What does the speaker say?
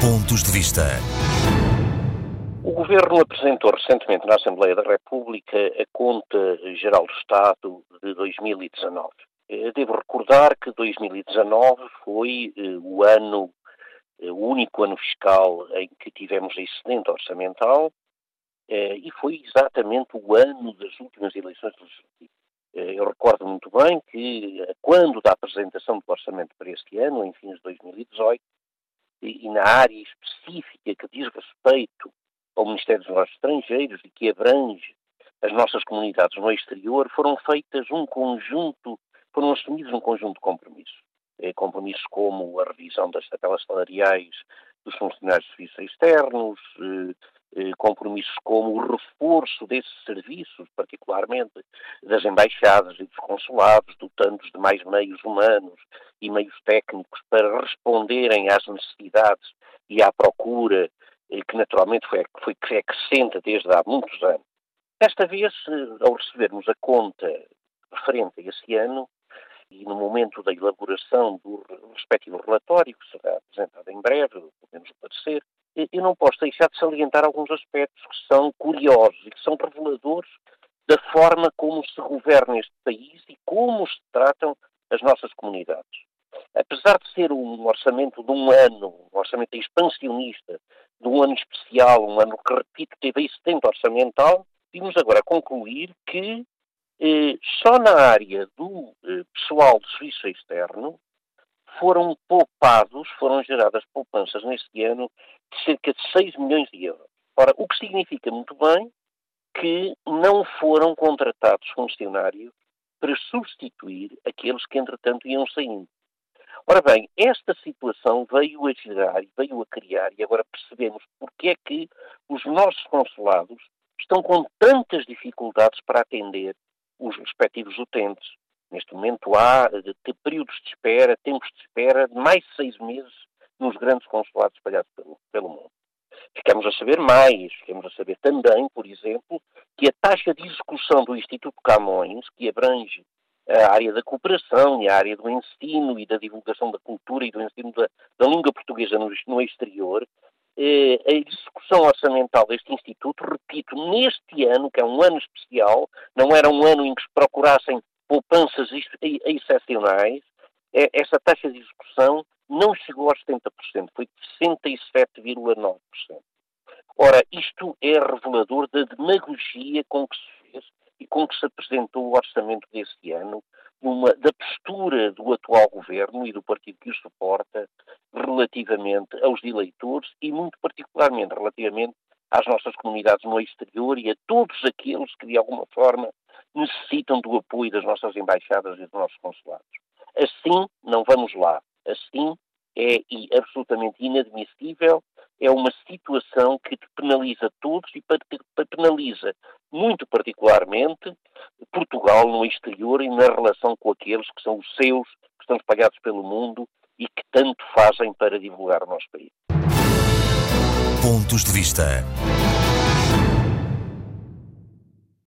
Pontos de Vista. O Governo apresentou recentemente na Assembleia da República a Conta Geral do Estado de 2019. Eh, devo recordar que 2019 foi eh, o ano, eh, o único ano fiscal em que tivemos excedente orçamental e foi exatamente o ano das últimas eleições legislativas. Eu recordo muito bem que, quando da apresentação do orçamento para este ano, em fins de 2018, e, na área específica que diz respeito ao Ministério dos Negócios Estrangeiros e que abrange as nossas comunidades no exterior, foram feitas um conjunto, foram assumidos um conjunto de compromissos. É, compromissos como a revisão das tabelas salariais dos funcionários de serviços externos, eh, compromissos como o reforço desses serviços, particularmente das embaixadas e dos consulados, dotando-os de mais meios humanos e meios técnicos para responderem às necessidades e à procura eh, que naturalmente foi, foi é crescente desde há muitos anos. Desta vez, eh, ao recebermos a conta referente a esse ano, e no momento da elaboração do respectivo relatório, que será apresentado em breve, podemos parecer, eu não posso deixar de salientar alguns aspectos que são curiosos e que são reveladores da forma como se governa este país e como se tratam as nossas comunidades. Apesar de ser um orçamento de um ano, um orçamento expansionista, de um ano especial, um ano que, repito, teve excedente orçamental, vimos agora concluir que eh, só na área do eh, pessoal de serviço externo foram poupados, foram geradas poupanças neste ano de cerca de 6 milhões de euros. Ora, o que significa muito bem que não foram contratados funcionários para substituir aqueles que, entretanto, iam saindo. Ora bem, esta situação veio a gerar e veio a criar, e agora percebemos porque é que os nossos consulados estão com tantas dificuldades para atender os respectivos utentes. Neste momento há de, períodos de espera, tempos de espera de mais de seis meses nos grandes consulados espalhados pelo, pelo mundo. Ficamos a saber mais, ficamos a saber também, por exemplo, que a taxa de execução do Instituto Camões, que abrange a área da cooperação e a área do ensino e da divulgação da cultura e do ensino da, da língua portuguesa no, no exterior, eh, a execução orçamental deste Instituto, repito, neste ano, que é um ano especial, não era um ano em que se procurassem poupanças excepcionais, é, essa taxa de execução não chegou aos 70%, foi de 67,9%. Ora, isto é revelador da demagogia com que se fez e com que se apresentou o orçamento deste ano, uma, da postura do atual governo e do partido que o suporta relativamente aos eleitores e, muito particularmente, relativamente às nossas comunidades no exterior e a todos aqueles que, de alguma forma, necessitam do apoio das nossas embaixadas e dos nossos consulados. Assim, não vamos lá. Assim, é absolutamente inadmissível, é uma situação que penaliza todos e penaliza muito particularmente Portugal no exterior e na relação com aqueles que são os seus, que estão espalhados pelo mundo e que tanto fazem para divulgar o nosso país. Pontos de vista.